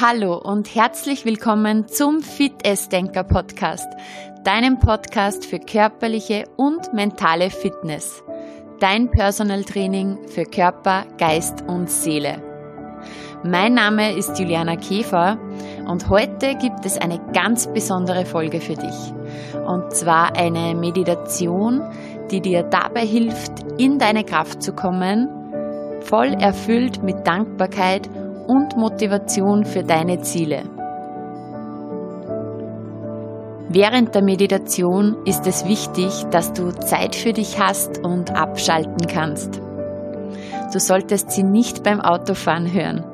Hallo und herzlich willkommen zum Fit Denker Podcast, deinem Podcast für körperliche und mentale Fitness. Dein Personal Training für Körper, Geist und Seele. Mein Name ist Juliana Käfer und heute gibt es eine ganz besondere Folge für dich. Und zwar eine Meditation, die dir dabei hilft, in deine Kraft zu kommen, voll erfüllt mit Dankbarkeit und Motivation für deine Ziele. Während der Meditation ist es wichtig, dass du Zeit für dich hast und abschalten kannst. Du solltest sie nicht beim Autofahren hören.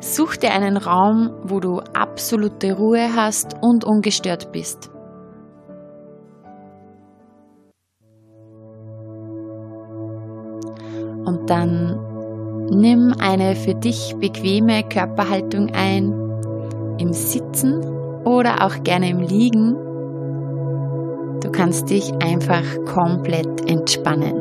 Such dir einen Raum, wo du absolute Ruhe hast und ungestört bist. Und dann Nimm eine für dich bequeme Körperhaltung ein, im Sitzen oder auch gerne im Liegen. Du kannst dich einfach komplett entspannen.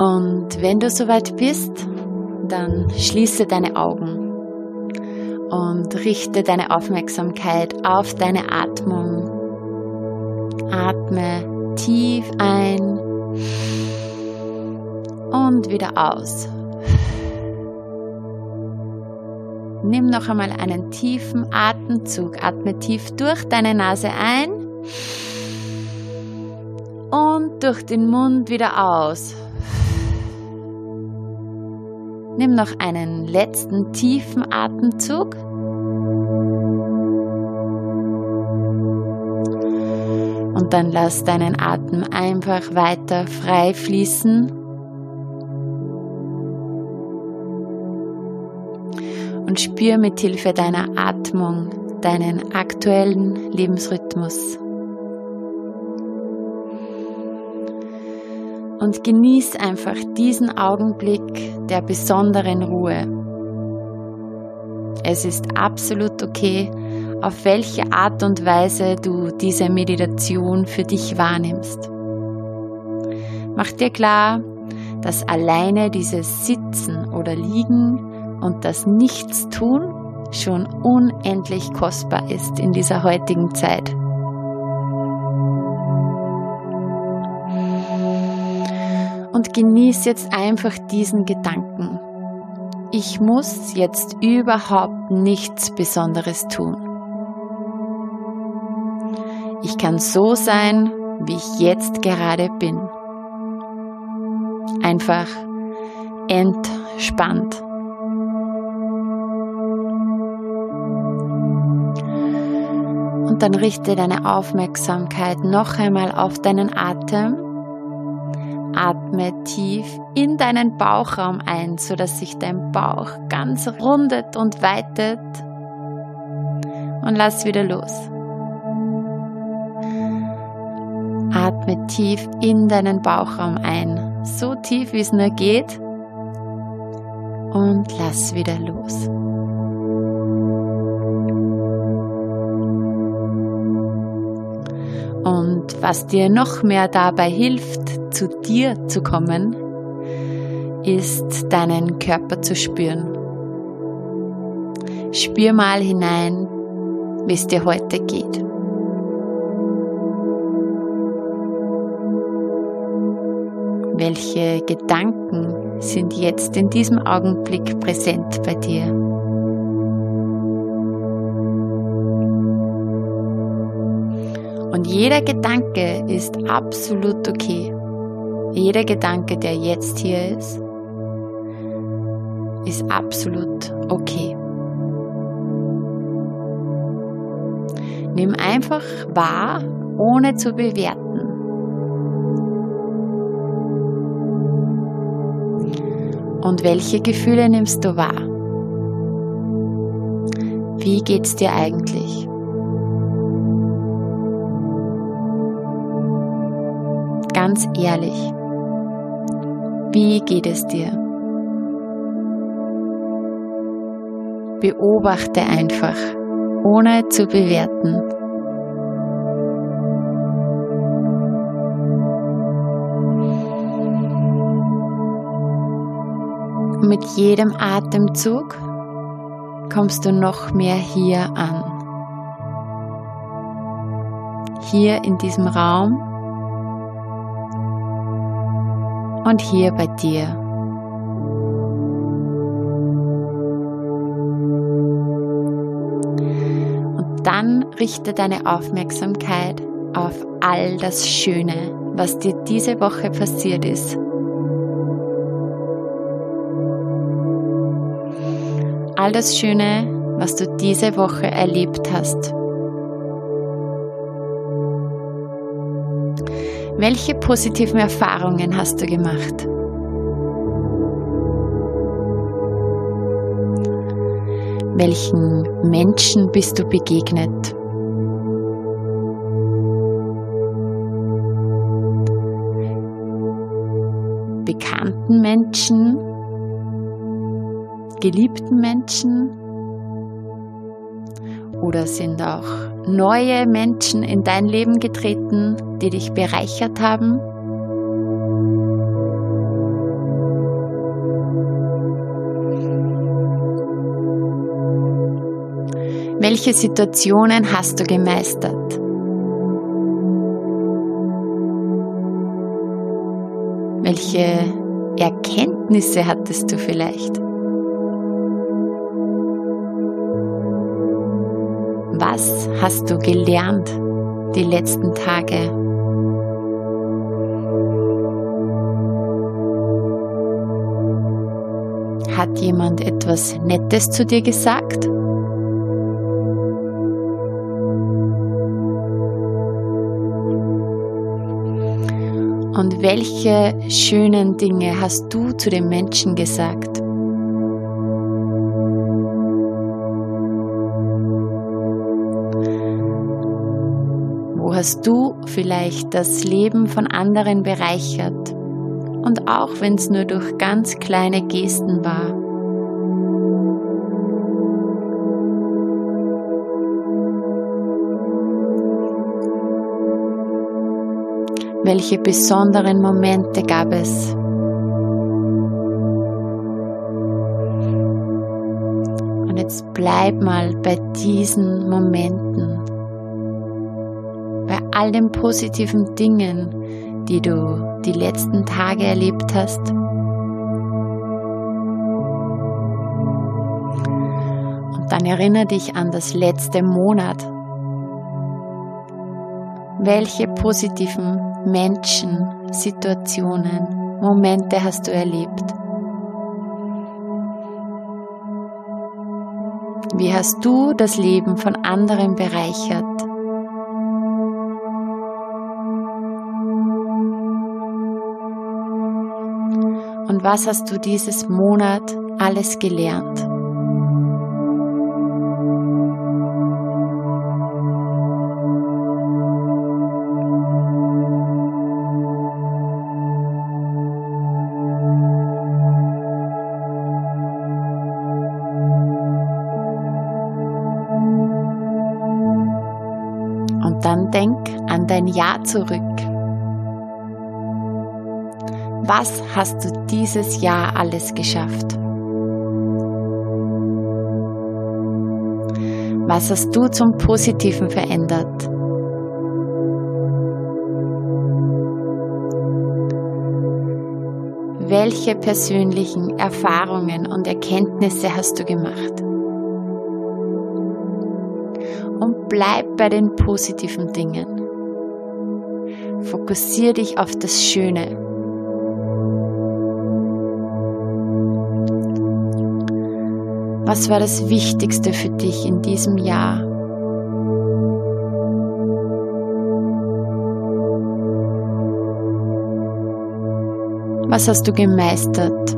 Und wenn du soweit bist, dann schließe deine Augen und richte deine Aufmerksamkeit auf deine Atmung. Atme tief ein und wieder aus. Nimm noch einmal einen tiefen Atemzug. Atme tief durch deine Nase ein und durch den Mund wieder aus. Nimm noch einen letzten tiefen Atemzug. Und dann lass deinen Atem einfach weiter frei fließen. Und spür mit Hilfe deiner Atmung deinen aktuellen Lebensrhythmus. Und genieß einfach diesen Augenblick der besonderen Ruhe. Es ist absolut okay, auf welche Art und Weise du diese Meditation für dich wahrnimmst. Mach dir klar, dass alleine dieses Sitzen oder Liegen und das Nichtstun schon unendlich kostbar ist in dieser heutigen Zeit. Und genieß jetzt einfach diesen Gedanken. Ich muss jetzt überhaupt nichts Besonderes tun. Ich kann so sein, wie ich jetzt gerade bin. Einfach entspannt. Und dann richte deine Aufmerksamkeit noch einmal auf deinen Atem. Atme tief in deinen Bauchraum ein, sodass sich dein Bauch ganz rundet und weitet. Und lass wieder los. Atme tief in deinen Bauchraum ein, so tief wie es nur geht. Und lass wieder los. Und was dir noch mehr dabei hilft, zu dir zu kommen, ist deinen Körper zu spüren. Spür mal hinein, wie es dir heute geht. Welche Gedanken sind jetzt in diesem Augenblick präsent bei dir? Und jeder Gedanke ist absolut okay. Jeder Gedanke, der jetzt hier ist, ist absolut okay. Nimm einfach wahr, ohne zu bewerten. Und welche Gefühle nimmst du wahr? Wie geht's dir eigentlich? Ganz ehrlich, wie geht es dir? Beobachte einfach, ohne zu bewerten. Mit jedem Atemzug kommst du noch mehr hier an. Hier in diesem Raum und hier bei dir. Und dann richte deine Aufmerksamkeit auf all das Schöne, was dir diese Woche passiert ist. All das Schöne, was du diese Woche erlebt hast. Welche positiven Erfahrungen hast du gemacht? Welchen Menschen bist du begegnet? bekannten Menschen, geliebten Menschen oder sind auch neue Menschen in dein Leben getreten, die dich bereichert haben? Welche Situationen hast du gemeistert? Welche Erkenntnisse hattest du vielleicht? Was hast du gelernt die letzten Tage? Hat jemand etwas Nettes zu dir gesagt? Und welche schönen Dinge hast du zu den Menschen gesagt? Hast du vielleicht das Leben von anderen bereichert? Und auch wenn es nur durch ganz kleine Gesten war. Welche besonderen Momente gab es? Und jetzt bleib mal bei diesen Momenten, all den positiven Dingen, die du die letzten Tage erlebt hast. Und dann erinnere dich an das letzte Monat. Welche positiven Menschen, Situationen, Momente hast du erlebt? Wie hast du das Leben von anderen bereichert? Was hast du dieses Monat alles gelernt? dann denk an dein Jahr zurück. Was hast du dieses Jahr alles geschafft? Was hast du zum Positiven verändert? Welche persönlichen Erfahrungen und Erkenntnisse hast du gemacht? und bleib bei den positiven Dingen. Fokussiere dich auf das Schöne. Was war das Wichtigste für dich in diesem Jahr? Was hast du gemeistert?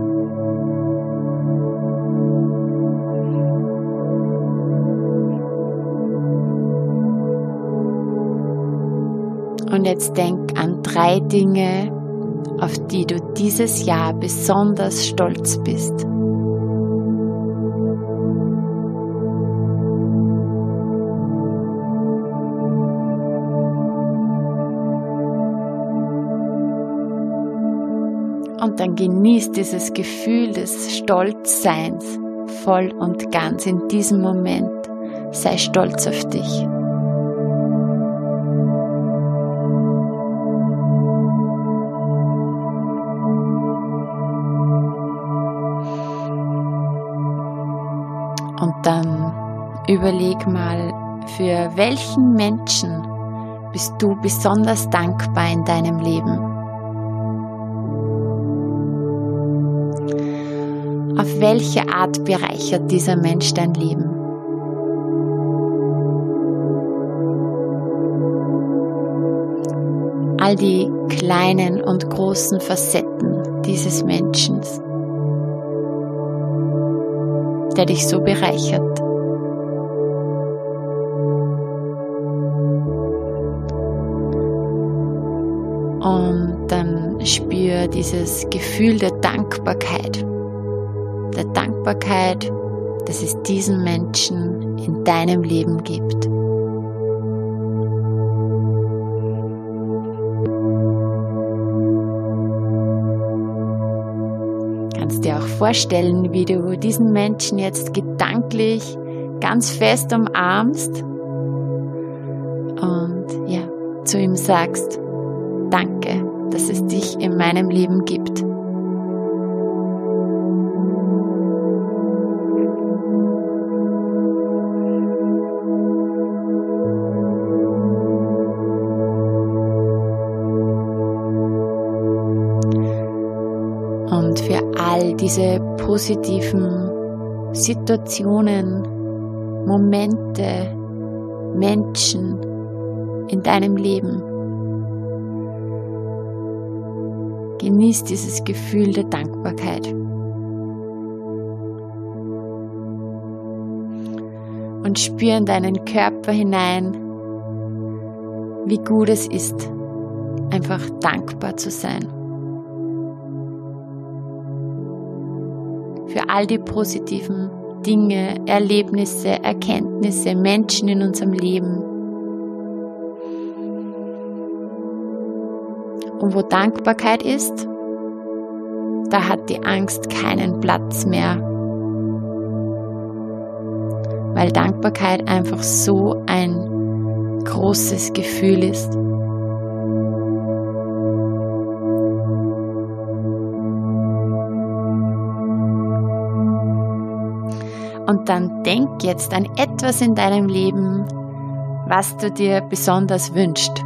Und jetzt denk an drei Dinge, auf die du dieses Jahr besonders stolz bist. Und dann genießt dieses Gefühl des Stolzseins voll und ganz in diesem Moment. Sei stolz auf dich. Und dann überleg mal, für welchen Menschen bist du besonders dankbar in deinem Leben? Auf welche Art bereichert dieser Mensch dein Leben? All die kleinen und großen Facetten dieses Menschen, der dich so bereichert. Und dann spür dieses Gefühl der Dankbarkeit. Der Dankbarkeit, dass es diesen Menschen in deinem Leben gibt. Kannst dir auch vorstellen, wie du diesen Menschen jetzt gedanklich ganz fest umarmst und ja, zu ihm sagst, Danke, dass es dich in meinem Leben gibt. Diese positiven Situationen, Momente, Menschen in deinem Leben. Genieß dieses Gefühl der Dankbarkeit. Und spür in deinen Körper hinein, wie gut es ist, einfach dankbar zu sein. Für all die positiven Dinge, Erlebnisse, Erkenntnisse, Menschen in unserem Leben, Und wo Dankbarkeit ist, da hat die Angst keinen Platz mehr. Weil Dankbarkeit einfach so ein großes Gefühl ist. Und dann denk jetzt an etwas in deinem Leben, was du dir besonders wünschst.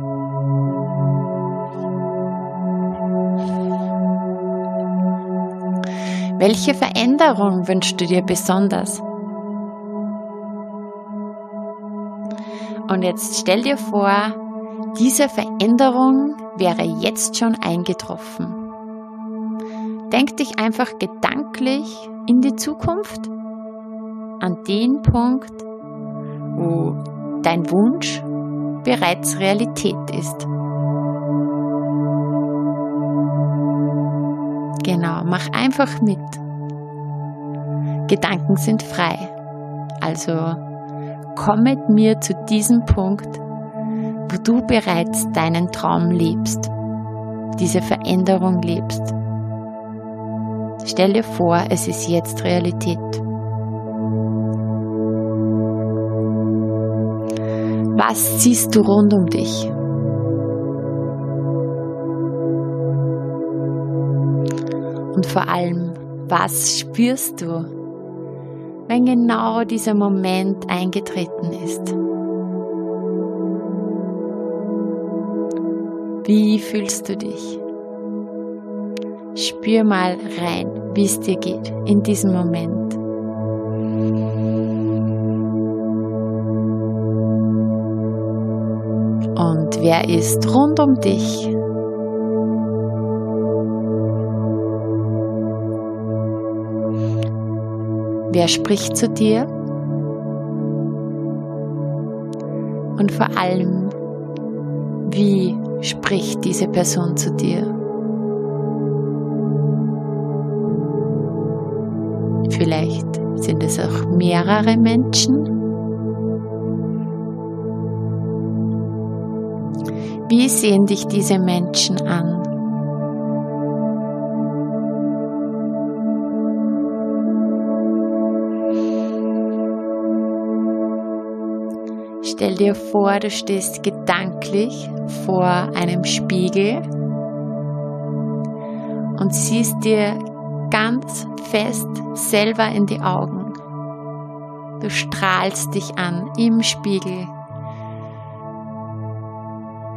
Welche Veränderung wünschst du dir besonders? Und jetzt stell dir vor, diese Veränderung wäre jetzt schon eingetroffen. Denk dich einfach gedanklich in die Zukunft, an den Punkt, wo dein Wunsch bereits Realität ist. Genau, mach einfach mit. Gedanken sind frei. Also komm mit mir zu diesem Punkt, wo du bereits deinen Traum lebst, diese Veränderung lebst. Stell dir vor, es ist jetzt Realität. Was siehst du rund um dich? Und vor allem, was spürst du, wenn genau dieser Moment eingetreten ist? Wie fühlst du dich? Spür mal rein, wie es dir geht in diesem Moment. Wer ist rund um dich? Wer spricht zu dir? Und vor allem, wie spricht diese Person zu dir? Vielleicht sind es auch mehrere Menschen. Wie sehen dich diese Menschen an? Stell dir vor, du stehst gedanklich vor einem Spiegel und siehst dir ganz fest selber in die Augen. Du strahlst dich an im Spiegel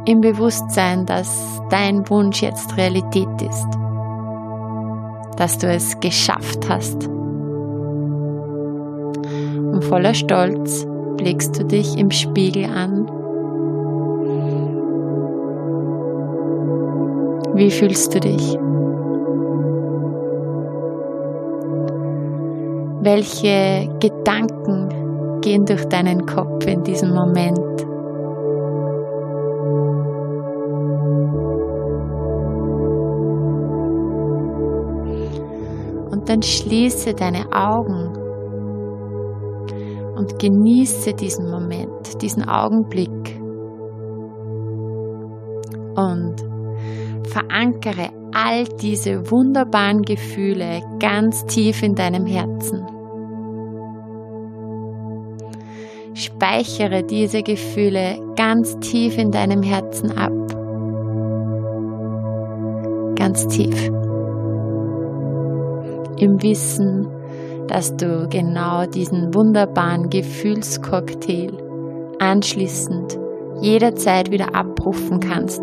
im Bewusstsein, dass dein Wunsch jetzt Realität ist, dass du es geschafft hast. Und voller Stolz blickst du dich im Spiegel an. Wie fühlst du dich? Welche Gedanken gehen durch deinen Kopf in diesem Moment? Dann schließe deine Augen und genieße diesen Moment, diesen Augenblick und verankere all diese wunderbaren Gefühle ganz tief in deinem Herzen. Speichere diese Gefühle ganz tief in deinem Herzen ab. Ganz tief. Im Wissen, dass du genau diesen wunderbaren Gefühlscocktail anschließend jederzeit wieder abrufen kannst.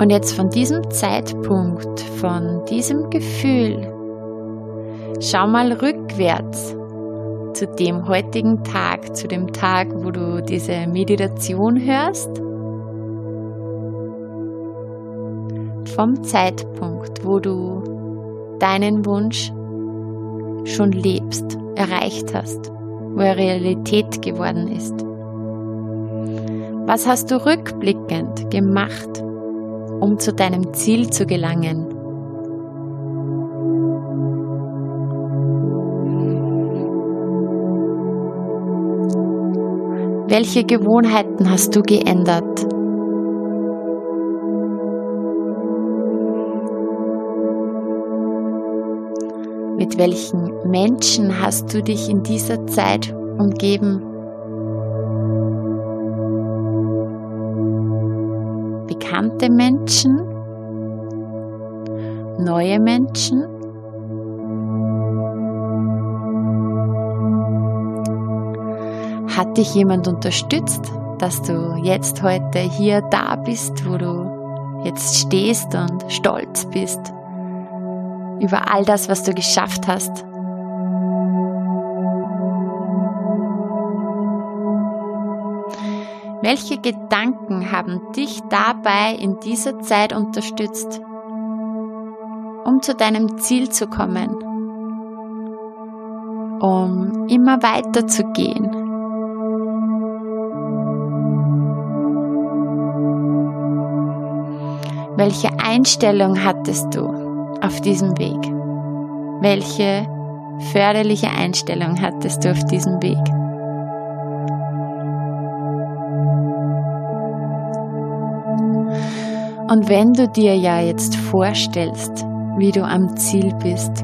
Und jetzt von diesem Zeitpunkt, von diesem Gefühl, schau mal rückwärts zu dem heutigen Tag, zu dem Tag, wo du diese Meditation hörst. Vom Zeitpunkt, wo du deinen Wunsch schon lebst, erreicht hast, wo er Realität geworden ist. Was hast du rückblickend gemacht? um zu deinem Ziel zu gelangen. Welche Gewohnheiten hast du geändert? Mit welchen Menschen hast du dich in dieser Zeit umgeben? bekannte Menschen, neue Menschen. Hat dich jemand unterstützt, dass du jetzt heute hier da bist, wo du jetzt stehst und stolz bist über all das, was du geschafft hast? Welche Gedanken haben dich dabei in dieser Zeit unterstützt, um zu deinem Ziel zu kommen, um immer weiter zu gehen? Welche Einstellung hattest du auf diesem Weg? Welche förderliche Einstellung hattest du auf diesem Weg? Und wenn du dir ja jetzt vorstellst, wie du am Ziel bist,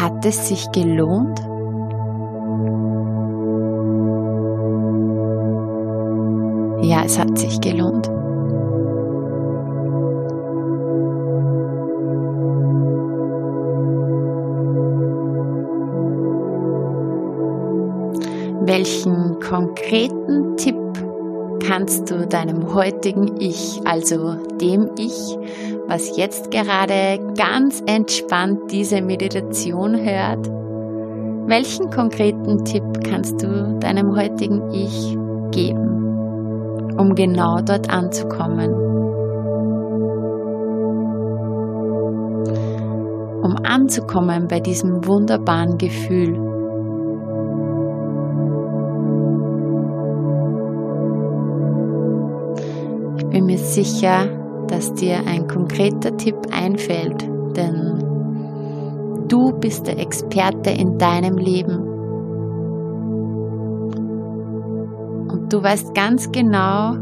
hat es sich gelohnt? Ja, es hat sich gelohnt. Welchen konkreten Tipp kannst du deinem heutigen Ich, also dem Ich, was jetzt gerade ganz entspannt diese Meditation hört, welchen konkreten Tipp kannst du deinem heutigen Ich geben, um genau dort anzukommen? Um anzukommen bei diesem wunderbaren Gefühl. Sicher, dass dir ein konkreter Tipp einfällt, denn du bist der Experte in deinem Leben. Und du weißt ganz genau,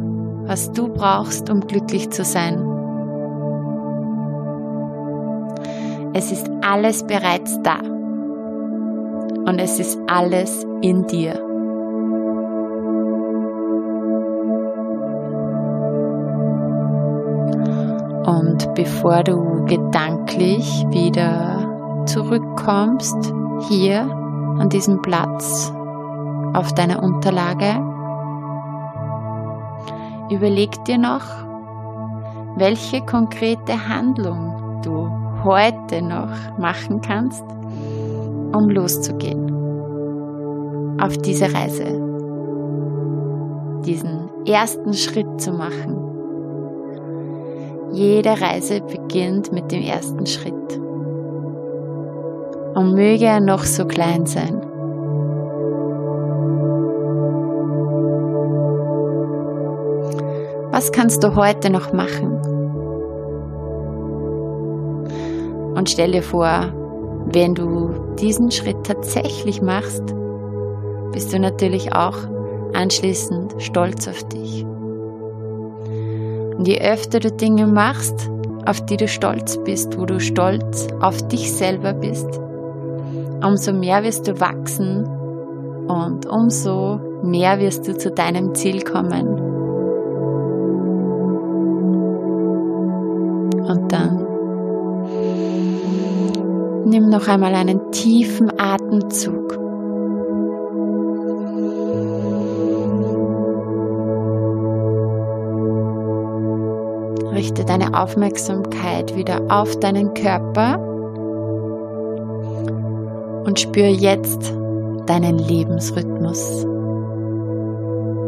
was du brauchst, um glücklich zu sein. Es ist alles bereits da. Und es ist alles in dir. Und bevor du gedanklich wieder zurückkommst, hier an diesem Platz auf deiner Unterlage, überleg dir noch, welche konkrete Handlung du heute noch machen kannst, um loszugehen auf diese Reise, diesen ersten Schritt zu machen. Jede Reise beginnt mit dem ersten Schritt. Und möge er noch so klein sein. Was kannst du heute noch machen? Und stell dir vor, wenn du diesen Schritt tatsächlich machst, bist du natürlich auch anschließend stolz auf dich. Und je öfter du Dinge machst, auf die du stolz bist, wo du stolz auf dich selber bist, umso mehr wirst du wachsen und umso mehr wirst du zu deinem Ziel kommen. Und dann nimm noch einmal einen tiefen Atemzug. Deine Aufmerksamkeit wieder auf deinen Körper und spür jetzt deinen Lebensrhythmus.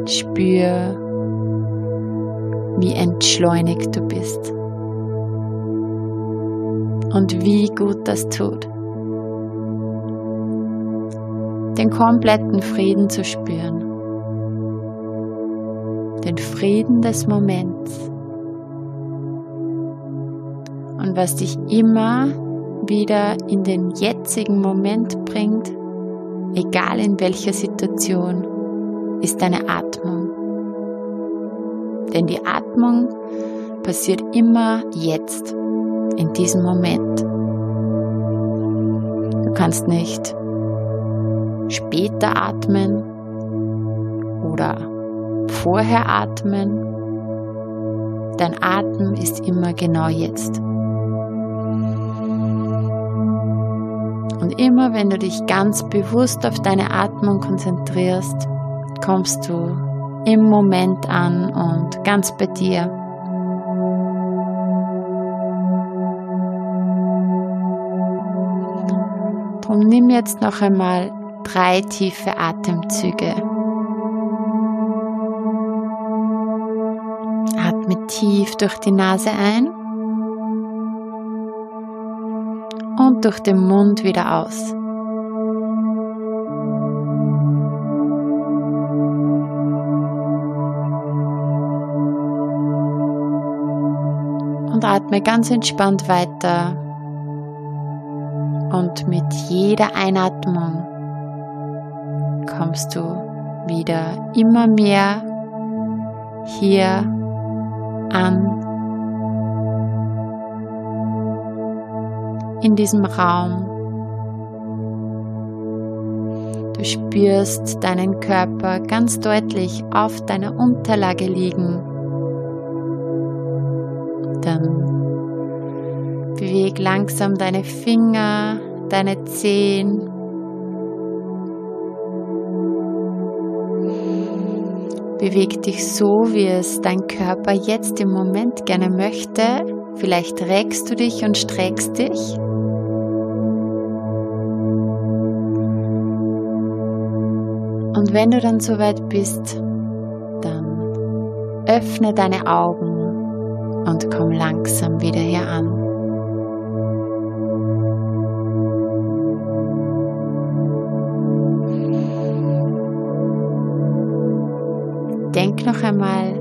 Spür, wie entschleunigt du bist und wie gut das tut. Den kompletten Frieden zu spüren. Den Frieden des Moments. Was dich immer wieder in den jetzigen Moment bringt, egal in welcher Situation, ist deine Atmung. Denn die Atmung passiert immer jetzt, in diesem Moment. Du kannst nicht später atmen oder vorher atmen. Dein Atem ist immer genau jetzt. Und immer wenn du dich ganz bewusst auf deine Atmung konzentrierst, kommst du im Moment an und ganz bei dir. Drum nimm jetzt noch einmal drei tiefe Atemzüge. Atme tief durch die Nase ein und durch den Mund wieder aus. Und atme ganz entspannt weiter. Und mit jeder Einatmung kommst du wieder immer mehr hier an in diesem Raum. Du spürst deinen Körper ganz deutlich auf deiner Unterlage liegen. Dann beweg langsam deine Finger, deine Zehen. Beweg dich so, wie es dein Körper jetzt im Moment gerne möchte. Vielleicht regst du dich und streckst dich. Und wenn du dann soweit bist, dann öffne deine Augen und komm langsam wieder hier an. Denk noch einmal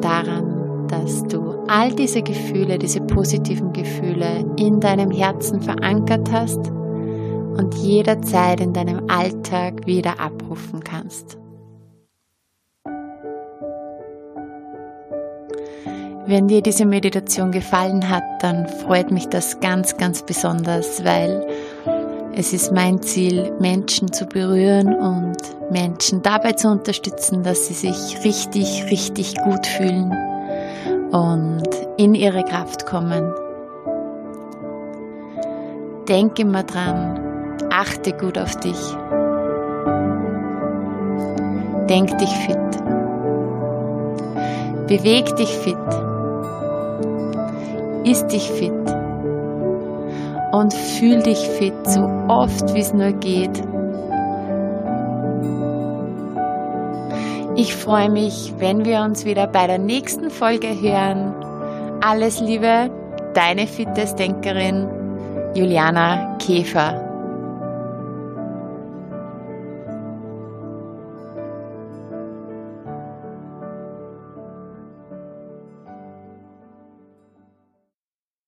daran, dass du all diese Gefühle, diese positiven Gefühle in deinem Herzen verankert hast und jederzeit in deinem Alltag wieder abrufen kannst. Wenn dir diese Meditation gefallen hat, dann freut mich das ganz, ganz besonders, weil es ist mein Ziel, Menschen zu berühren und Menschen dabei zu unterstützen, dass sie sich richtig, richtig gut fühlen und in ihre Kraft kommen. Denke immer dran, achte gut auf dich. Denk dich fit. Beweg dich fit. Iss dich fit. Und fühl dich fit, so oft wie es nur geht. Ich freue mich, wenn wir uns wieder bei der nächsten Folge hören. Alles Liebe, deine Fitnessdenkerin Juliana Käfer.